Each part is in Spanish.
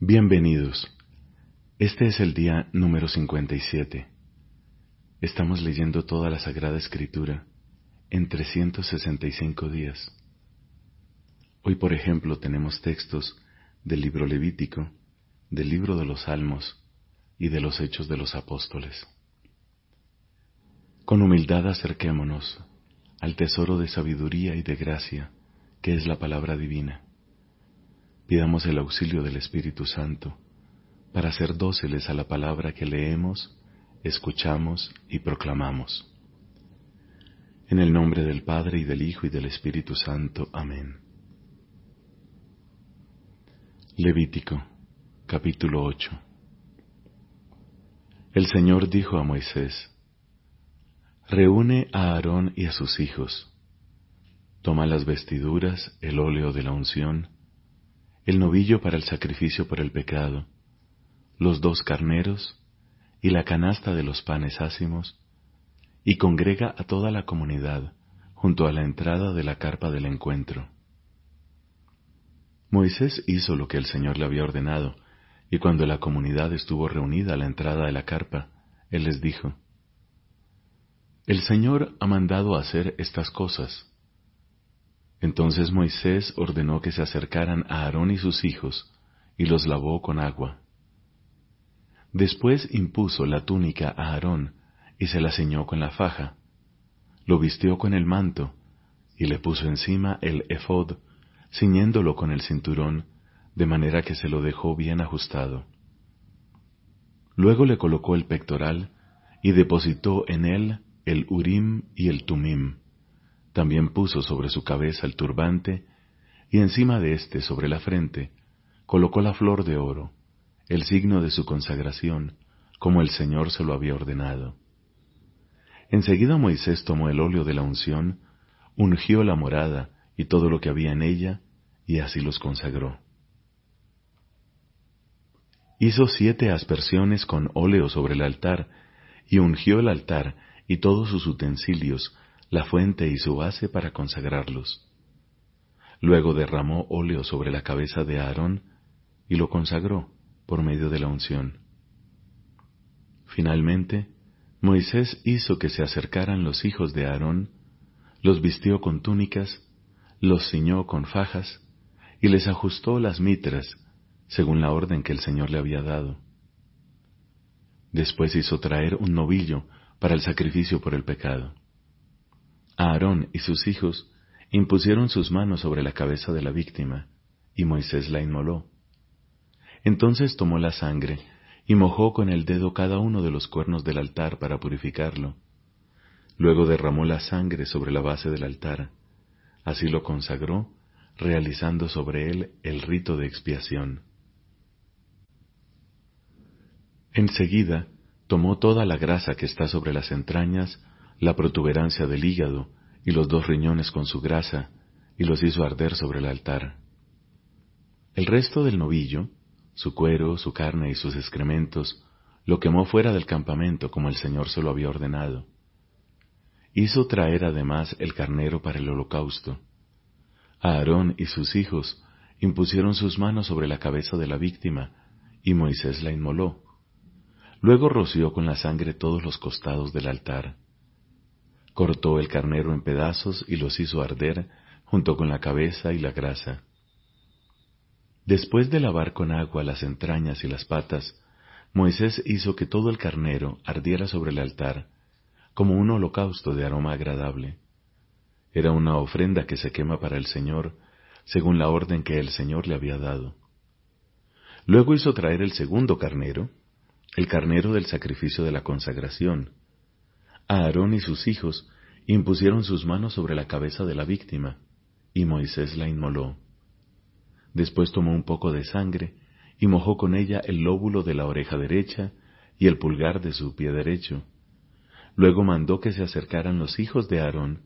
Bienvenidos. Este es el día número 57. Estamos leyendo toda la Sagrada Escritura en 365 días. Hoy, por ejemplo, tenemos textos del libro Levítico, del libro de los Salmos y de los Hechos de los Apóstoles. Con humildad acerquémonos al tesoro de sabiduría y de gracia que es la palabra divina Pidamos el auxilio del Espíritu Santo para ser dóciles a la palabra que leemos, escuchamos y proclamamos. En el nombre del Padre y del Hijo y del Espíritu Santo. Amén. Levítico, capítulo 8. El Señor dijo a Moisés, Reúne a Aarón y a sus hijos, toma las vestiduras, el óleo de la unción, el novillo para el sacrificio por el pecado, los dos carneros y la canasta de los panes ácimos, y congrega a toda la comunidad junto a la entrada de la carpa del encuentro. Moisés hizo lo que el Señor le había ordenado, y cuando la comunidad estuvo reunida a la entrada de la carpa, él les dijo, El Señor ha mandado hacer estas cosas, entonces Moisés ordenó que se acercaran a Aarón y sus hijos, y los lavó con agua. Después impuso la túnica a Aarón, y se la ceñó con la faja. Lo vistió con el manto, y le puso encima el efod, ciñéndolo con el cinturón, de manera que se lo dejó bien ajustado. Luego le colocó el pectoral, y depositó en él el urim y el tumim también puso sobre su cabeza el turbante, y encima de éste, sobre la frente, colocó la flor de oro, el signo de su consagración, como el Señor se lo había ordenado. Enseguida Moisés tomó el óleo de la unción, ungió la morada y todo lo que había en ella, y así los consagró. Hizo siete aspersiones con óleo sobre el altar, y ungió el altar y todos sus utensilios la fuente y su base para consagrarlos. Luego derramó óleo sobre la cabeza de Aarón y lo consagró por medio de la unción. Finalmente, Moisés hizo que se acercaran los hijos de Aarón, los vistió con túnicas, los ciñó con fajas y les ajustó las mitras, según la orden que el Señor le había dado. Después hizo traer un novillo para el sacrificio por el pecado. Aarón y sus hijos impusieron sus manos sobre la cabeza de la víctima, y Moisés la inmoló. Entonces tomó la sangre y mojó con el dedo cada uno de los cuernos del altar para purificarlo. Luego derramó la sangre sobre la base del altar. Así lo consagró, realizando sobre él el rito de expiación. Enseguida tomó toda la grasa que está sobre las entrañas, la protuberancia del hígado y los dos riñones con su grasa, y los hizo arder sobre el altar. El resto del novillo, su cuero, su carne y sus excrementos, lo quemó fuera del campamento como el Señor se lo había ordenado. Hizo traer además el carnero para el holocausto. Aarón y sus hijos impusieron sus manos sobre la cabeza de la víctima, y Moisés la inmoló. Luego roció con la sangre todos los costados del altar cortó el carnero en pedazos y los hizo arder junto con la cabeza y la grasa. Después de lavar con agua las entrañas y las patas, Moisés hizo que todo el carnero ardiera sobre el altar, como un holocausto de aroma agradable. Era una ofrenda que se quema para el Señor, según la orden que el Señor le había dado. Luego hizo traer el segundo carnero, el carnero del sacrificio de la consagración, Aarón y sus hijos impusieron sus manos sobre la cabeza de la víctima, y Moisés la inmoló. Después tomó un poco de sangre y mojó con ella el lóbulo de la oreja derecha y el pulgar de su pie derecho. Luego mandó que se acercaran los hijos de Aarón,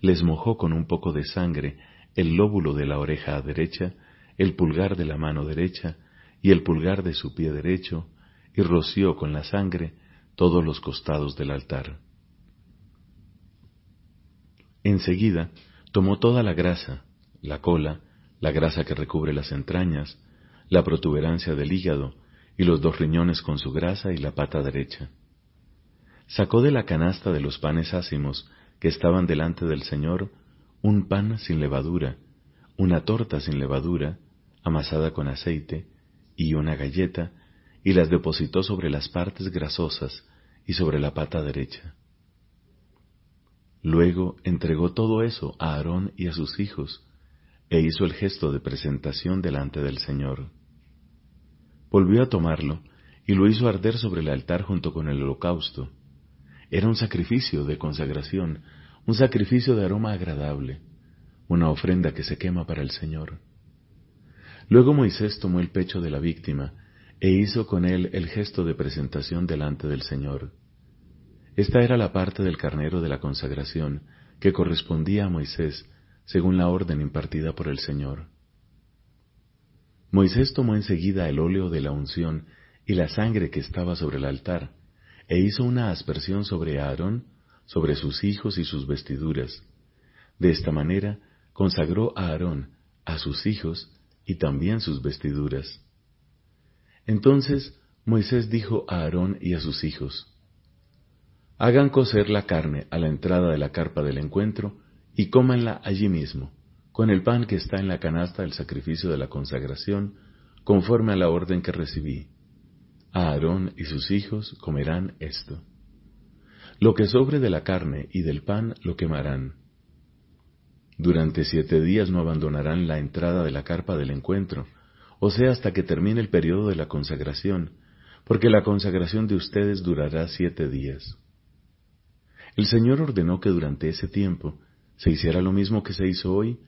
les mojó con un poco de sangre el lóbulo de la oreja derecha, el pulgar de la mano derecha y el pulgar de su pie derecho, y roció con la sangre todos los costados del altar. Enseguida tomó toda la grasa, la cola, la grasa que recubre las entrañas, la protuberancia del hígado, y los dos riñones con su grasa y la pata derecha. Sacó de la canasta de los panes ácimos que estaban delante del Señor un pan sin levadura, una torta sin levadura, amasada con aceite, y una galleta, y las depositó sobre las partes grasosas y sobre la pata derecha. Luego entregó todo eso a Aarón y a sus hijos, e hizo el gesto de presentación delante del Señor. Volvió a tomarlo y lo hizo arder sobre el altar junto con el holocausto. Era un sacrificio de consagración, un sacrificio de aroma agradable, una ofrenda que se quema para el Señor. Luego Moisés tomó el pecho de la víctima e hizo con él el gesto de presentación delante del Señor. Esta era la parte del carnero de la consagración que correspondía a Moisés según la orden impartida por el Señor. Moisés tomó enseguida el óleo de la unción y la sangre que estaba sobre el altar, e hizo una aspersión sobre Aarón, sobre sus hijos y sus vestiduras. De esta manera consagró a Aarón, a sus hijos y también sus vestiduras. Entonces Moisés dijo a Aarón y a sus hijos, Hagan cocer la carne a la entrada de la carpa del encuentro y cómanla allí mismo, con el pan que está en la canasta del sacrificio de la consagración, conforme a la orden que recibí. Aarón y sus hijos comerán esto. Lo que sobre de la carne y del pan lo quemarán. Durante siete días no abandonarán la entrada de la carpa del encuentro, o sea, hasta que termine el periodo de la consagración, porque la consagración de ustedes durará siete días. El Señor ordenó que durante ese tiempo se hiciera lo mismo que se hizo hoy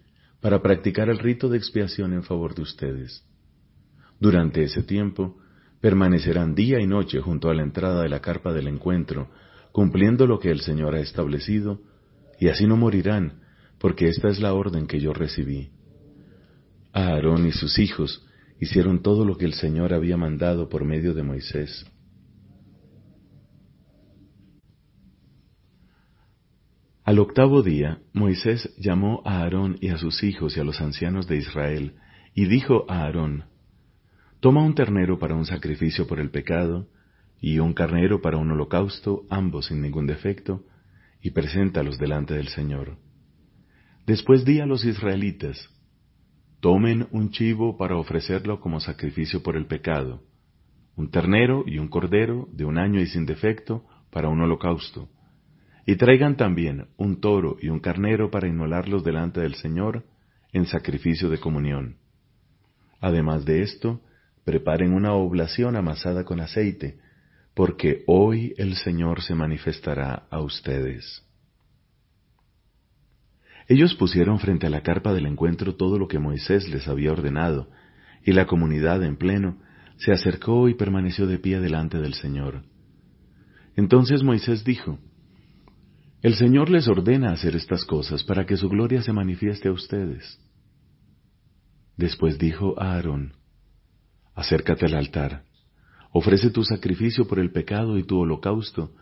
para practicar el rito de expiación en favor de ustedes. Durante ese tiempo permanecerán día y noche junto a la entrada de la carpa del encuentro, cumpliendo lo que el Señor ha establecido, y así no morirán, porque esta es la orden que yo recibí. Aarón y sus hijos hicieron todo lo que el Señor había mandado por medio de Moisés. Al octavo día, Moisés llamó a Aarón y a sus hijos y a los ancianos de Israel, y dijo a Aarón, Toma un ternero para un sacrificio por el pecado, y un carnero para un holocausto, ambos sin ningún defecto, y preséntalos delante del Señor. Después di a los israelitas, Tomen un chivo para ofrecerlo como sacrificio por el pecado, un ternero y un cordero de un año y sin defecto para un holocausto, y traigan también un toro y un carnero para inmolarlos delante del Señor en sacrificio de comunión. Además de esto, preparen una oblación amasada con aceite, porque hoy el Señor se manifestará a ustedes. Ellos pusieron frente a la carpa del encuentro todo lo que Moisés les había ordenado, y la comunidad en pleno se acercó y permaneció de pie delante del Señor. Entonces Moisés dijo, el Señor les ordena hacer estas cosas para que su gloria se manifieste a ustedes. Después dijo a Aarón, Acércate al altar, ofrece tu sacrificio por el pecado y tu holocausto,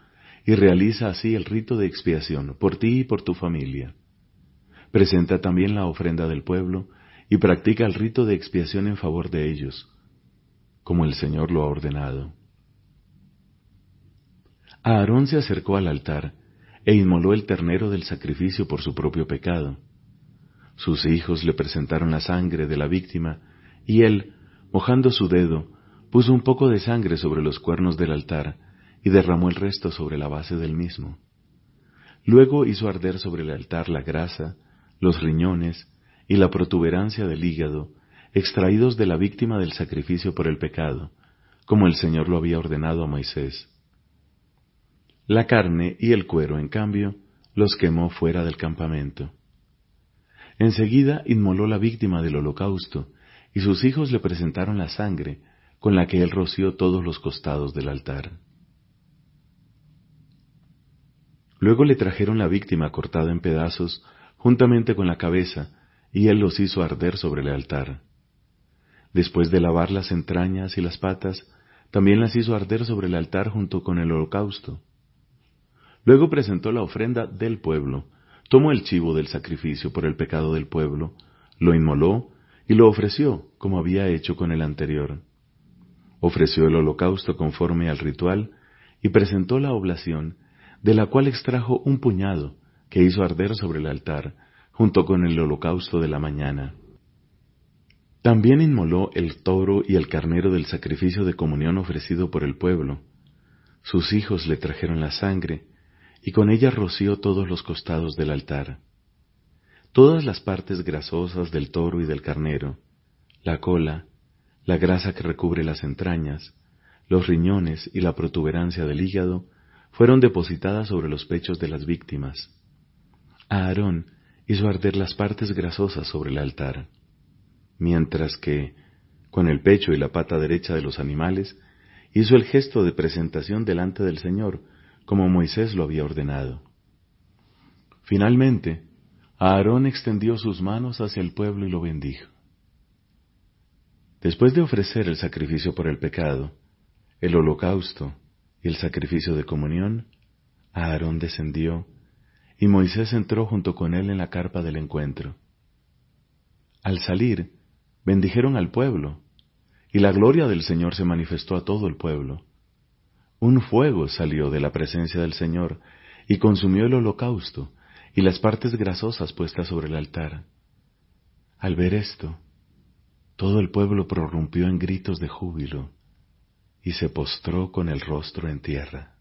y realiza así el rito de expiación por ti y por tu familia. Presenta también la ofrenda del pueblo y practica el rito de expiación en favor de ellos, como el Señor lo ha ordenado. Aarón se acercó al altar e inmoló el ternero del sacrificio por su propio pecado. Sus hijos le presentaron la sangre de la víctima, y él, mojando su dedo, puso un poco de sangre sobre los cuernos del altar y derramó el resto sobre la base del mismo. Luego hizo arder sobre el altar la grasa, los riñones y la protuberancia del hígado, extraídos de la víctima del sacrificio por el pecado, como el Señor lo había ordenado a Moisés. La carne y el cuero, en cambio, los quemó fuera del campamento. Enseguida inmoló la víctima del holocausto, y sus hijos le presentaron la sangre, con la que él roció todos los costados del altar. Luego le trajeron la víctima cortada en pedazos, juntamente con la cabeza, y él los hizo arder sobre el altar. Después de lavar las entrañas y las patas, también las hizo arder sobre el altar junto con el holocausto. Luego presentó la ofrenda del pueblo, tomó el chivo del sacrificio por el pecado del pueblo, lo inmoló y lo ofreció como había hecho con el anterior. Ofreció el holocausto conforme al ritual y presentó la oblación, de la cual extrajo un puñado que hizo arder sobre el altar, junto con el holocausto de la mañana. También inmoló el toro y el carnero del sacrificio de comunión ofrecido por el pueblo. Sus hijos le trajeron la sangre, y con ella roció todos los costados del altar. Todas las partes grasosas del toro y del carnero, la cola, la grasa que recubre las entrañas, los riñones y la protuberancia del hígado, fueron depositadas sobre los pechos de las víctimas. Aarón hizo arder las partes grasosas sobre el altar, mientras que, con el pecho y la pata derecha de los animales, hizo el gesto de presentación delante del Señor, como Moisés lo había ordenado. Finalmente, Aarón extendió sus manos hacia el pueblo y lo bendijo. Después de ofrecer el sacrificio por el pecado, el holocausto y el sacrificio de comunión, Aarón descendió y Moisés entró junto con él en la carpa del encuentro. Al salir, bendijeron al pueblo, y la gloria del Señor se manifestó a todo el pueblo. Un fuego salió de la presencia del Señor y consumió el holocausto y las partes grasosas puestas sobre el altar. Al ver esto, todo el pueblo prorrumpió en gritos de júbilo y se postró con el rostro en tierra.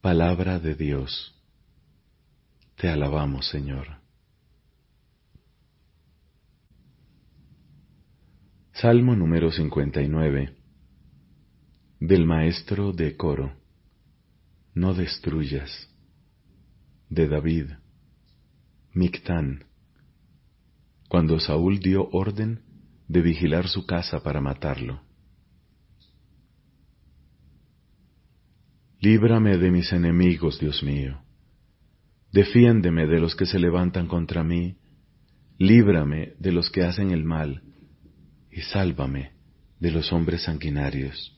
Palabra de Dios. Te alabamos, Señor. Salmo número 59 del maestro de coro. No destruyas. De David. Mictán. Cuando Saúl dio orden de vigilar su casa para matarlo. Líbrame de mis enemigos, Dios mío. Defiéndeme de los que se levantan contra mí. Líbrame de los que hacen el mal. Y sálvame de los hombres sanguinarios.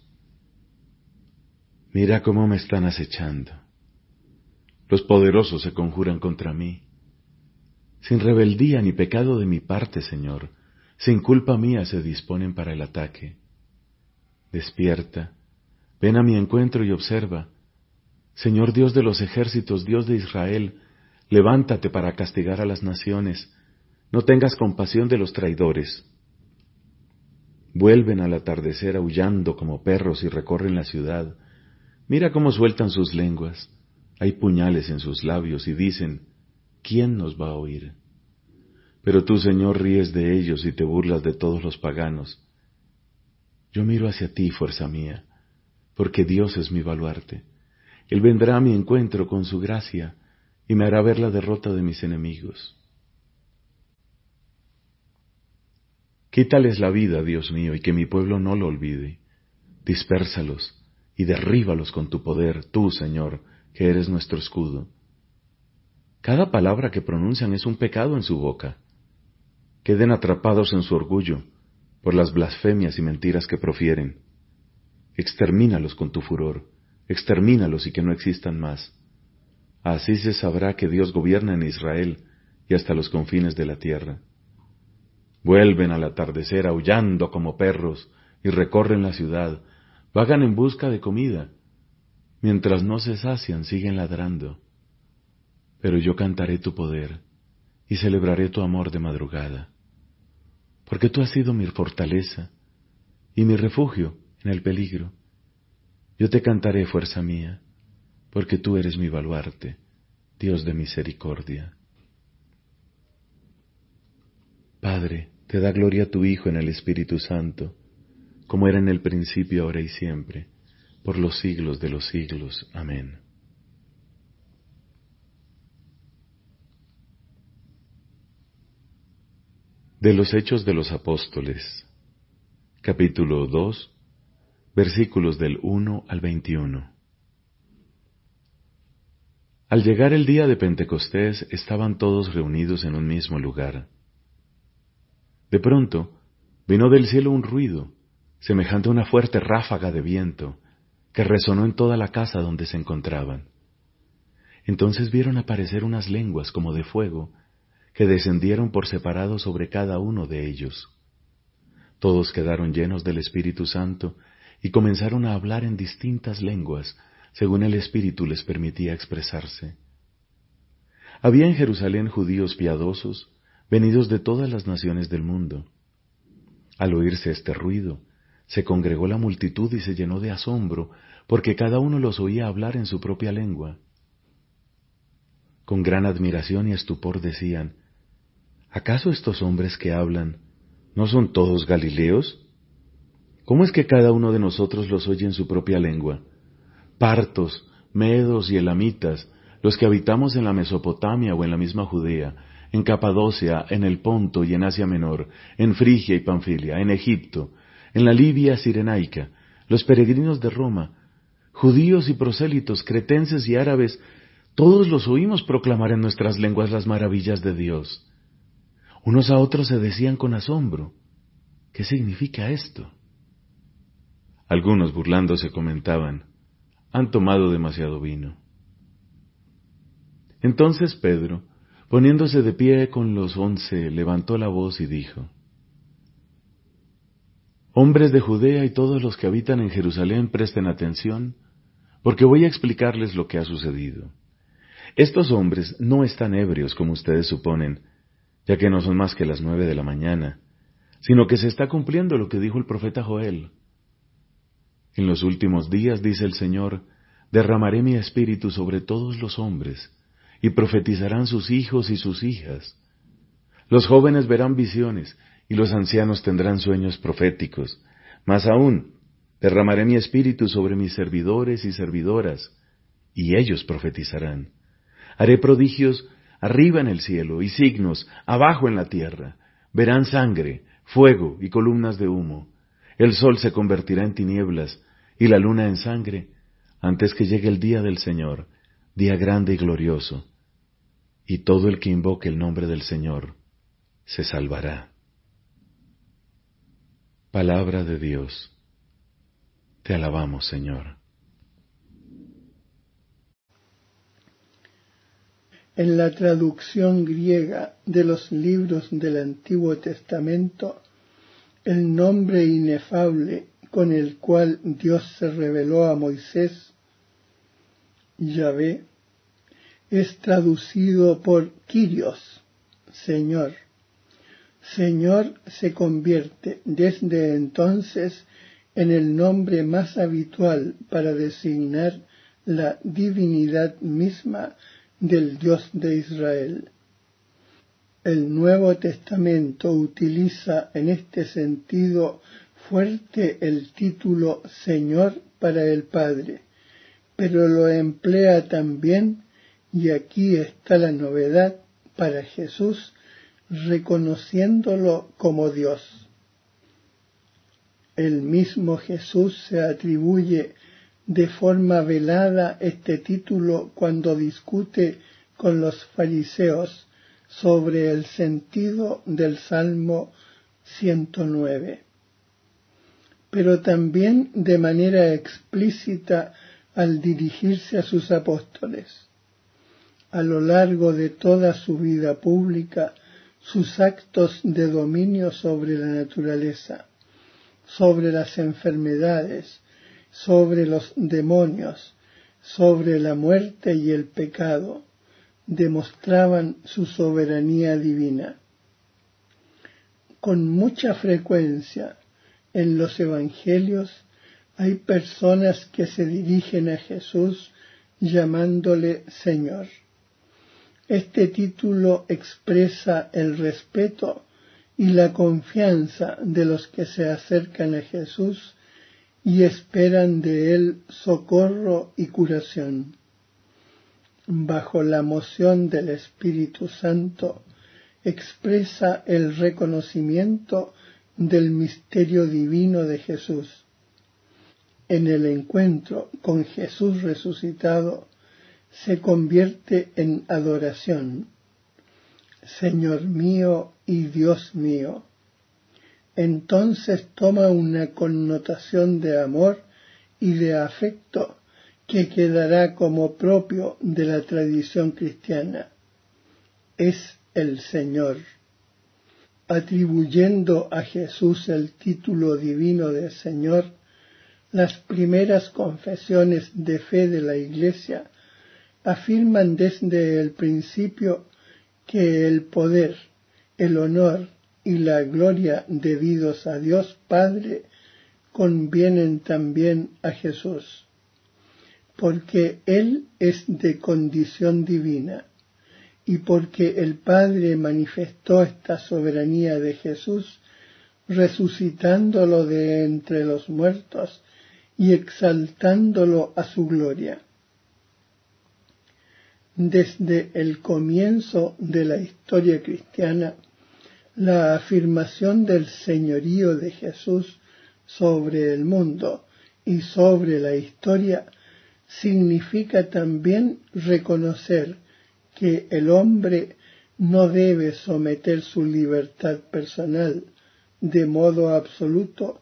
Mira cómo me están acechando. Los poderosos se conjuran contra mí. Sin rebeldía ni pecado de mi parte, Señor, sin culpa mía se disponen para el ataque. Despierta, ven a mi encuentro y observa Señor Dios de los ejércitos, Dios de Israel, levántate para castigar a las naciones, no tengas compasión de los traidores. Vuelven al atardecer aullando como perros y recorren la ciudad. Mira cómo sueltan sus lenguas. Hay puñales en sus labios y dicen, ¿quién nos va a oír? Pero tú, Señor, ríes de ellos y te burlas de todos los paganos. Yo miro hacia ti, fuerza mía, porque Dios es mi baluarte. Él vendrá a mi encuentro con su gracia y me hará ver la derrota de mis enemigos. Quítales la vida, Dios mío, y que mi pueblo no lo olvide. Dispérsalos y derríbalos con tu poder, tú, Señor, que eres nuestro escudo. Cada palabra que pronuncian es un pecado en su boca. Queden atrapados en su orgullo por las blasfemias y mentiras que profieren. Extermínalos con tu furor extermínalos y que no existan más. Así se sabrá que Dios gobierna en Israel y hasta los confines de la tierra. Vuelven al atardecer aullando como perros y recorren la ciudad, vagan en busca de comida. Mientras no se sacian, siguen ladrando. Pero yo cantaré tu poder y celebraré tu amor de madrugada, porque tú has sido mi fortaleza y mi refugio en el peligro. Yo te cantaré, fuerza mía, porque tú eres mi baluarte, Dios de misericordia. Padre, te da gloria a tu Hijo en el Espíritu Santo, como era en el principio, ahora y siempre, por los siglos de los siglos. Amén. De los Hechos de los Apóstoles, capítulo 2, versículos del 1 al 21. Al llegar el día de Pentecostés estaban todos reunidos en un mismo lugar. De pronto vino del cielo un ruido, semejante a una fuerte ráfaga de viento, que resonó en toda la casa donde se encontraban. Entonces vieron aparecer unas lenguas como de fuego, que descendieron por separado sobre cada uno de ellos. Todos quedaron llenos del Espíritu Santo y comenzaron a hablar en distintas lenguas, según el Espíritu les permitía expresarse. Había en Jerusalén judíos piadosos, venidos de todas las naciones del mundo. Al oírse este ruido, se congregó la multitud y se llenó de asombro, porque cada uno los oía hablar en su propia lengua. Con gran admiración y estupor decían, ¿acaso estos hombres que hablan no son todos galileos? ¿Cómo es que cada uno de nosotros los oye en su propia lengua? Partos, medos y elamitas, los que habitamos en la Mesopotamia o en la misma Judea, en Capadocia, en el Ponto y en Asia Menor, en Frigia y Panfilia, en Egipto, en la Libia sirenaica, los peregrinos de Roma, judíos y prosélitos, cretenses y árabes, todos los oímos proclamar en nuestras lenguas las maravillas de Dios. Unos a otros se decían con asombro, ¿qué significa esto? Algunos burlándose comentaban, han tomado demasiado vino. Entonces Pedro, poniéndose de pie con los once, levantó la voz y dijo, Hombres de Judea y todos los que habitan en Jerusalén presten atención, porque voy a explicarles lo que ha sucedido. Estos hombres no están ebrios como ustedes suponen, ya que no son más que las nueve de la mañana, sino que se está cumpliendo lo que dijo el profeta Joel. En los últimos días, dice el Señor, derramaré mi espíritu sobre todos los hombres, y profetizarán sus hijos y sus hijas. Los jóvenes verán visiones, y los ancianos tendrán sueños proféticos. Más aún, derramaré mi espíritu sobre mis servidores y servidoras, y ellos profetizarán. Haré prodigios arriba en el cielo y signos abajo en la tierra. Verán sangre, fuego y columnas de humo. El sol se convertirá en tinieblas y la luna en sangre antes que llegue el día del Señor, día grande y glorioso, y todo el que invoque el nombre del Señor se salvará. Palabra de Dios. Te alabamos, Señor. En la traducción griega de los libros del Antiguo Testamento, el nombre inefable con el cual Dios se reveló a Moisés, Yahvé, es traducido por Kyrios, Señor. Señor se convierte desde entonces en el nombre más habitual para designar la divinidad misma del Dios de Israel. El Nuevo Testamento utiliza en este sentido fuerte el título Señor para el Padre, pero lo emplea también, y aquí está la novedad, para Jesús, reconociéndolo como Dios. El mismo Jesús se atribuye de forma velada este título cuando discute con los fariseos sobre el sentido del Salmo 109 pero también de manera explícita al dirigirse a sus apóstoles. A lo largo de toda su vida pública, sus actos de dominio sobre la naturaleza, sobre las enfermedades, sobre los demonios, sobre la muerte y el pecado, demostraban su soberanía divina. Con mucha frecuencia, en los Evangelios hay personas que se dirigen a Jesús llamándole Señor. Este título expresa el respeto y la confianza de los que se acercan a Jesús y esperan de él socorro y curación. Bajo la moción del Espíritu Santo expresa el reconocimiento del misterio divino de Jesús. En el encuentro con Jesús resucitado se convierte en adoración. Señor mío y Dios mío. Entonces toma una connotación de amor y de afecto que quedará como propio de la tradición cristiana. Es el Señor. Atribuyendo a Jesús el título divino de Señor, las primeras confesiones de fe de la Iglesia afirman desde el principio que el poder, el honor y la gloria debidos a Dios Padre convienen también a Jesús, porque Él es de condición divina y porque el Padre manifestó esta soberanía de Jesús resucitándolo de entre los muertos y exaltándolo a su gloria. Desde el comienzo de la historia cristiana, la afirmación del señorío de Jesús sobre el mundo y sobre la historia significa también reconocer que el hombre no debe someter su libertad personal de modo absoluto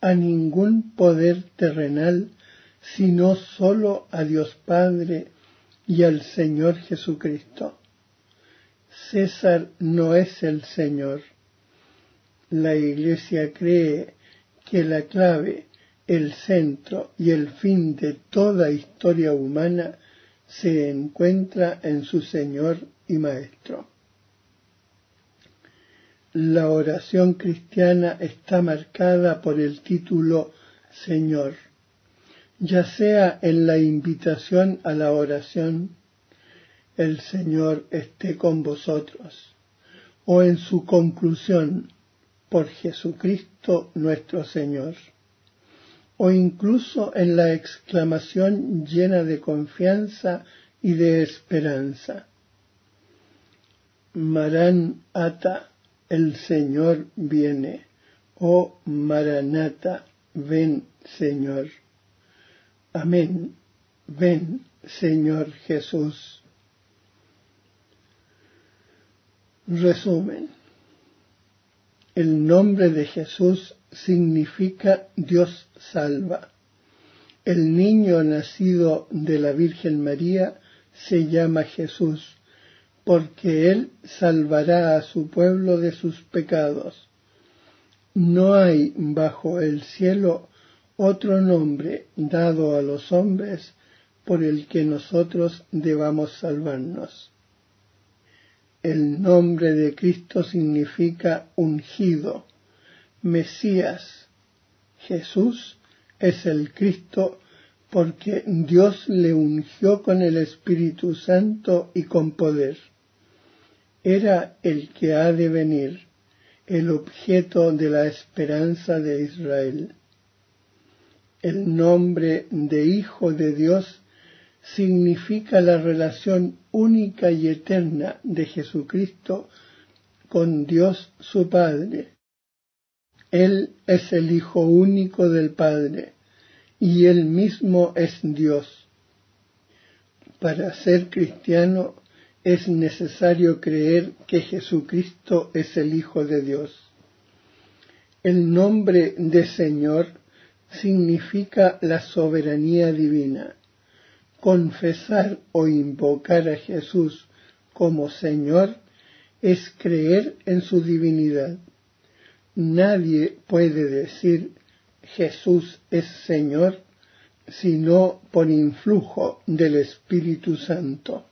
a ningún poder terrenal, sino sólo a Dios Padre y al Señor Jesucristo. César no es el Señor. La Iglesia cree que la clave, el centro y el fin de toda historia humana se encuentra en su Señor y Maestro. La oración cristiana está marcada por el título Señor, ya sea en la invitación a la oración, el Señor esté con vosotros, o en su conclusión, por Jesucristo nuestro Señor, o incluso en la exclamación llena de confianza y de esperanza. Marán Ata, el Señor viene, oh Maranata, ven Señor. Amén, ven Señor Jesús. Resumen. El nombre de Jesús significa Dios salva. El niño nacido de la Virgen María se llama Jesús, porque Él salvará a su pueblo de sus pecados. No hay bajo el cielo otro nombre dado a los hombres por el que nosotros debamos salvarnos. El nombre de Cristo significa ungido, Mesías. Jesús es el Cristo porque Dios le ungió con el Espíritu Santo y con poder. Era el que ha de venir, el objeto de la esperanza de Israel. El nombre de Hijo de Dios significa la relación única y eterna de Jesucristo con Dios su Padre. Él es el Hijo único del Padre y Él mismo es Dios. Para ser cristiano es necesario creer que Jesucristo es el Hijo de Dios. El nombre de Señor significa la soberanía divina confesar o invocar a Jesús como Señor es creer en su divinidad. Nadie puede decir Jesús es Señor sino por influjo del Espíritu Santo.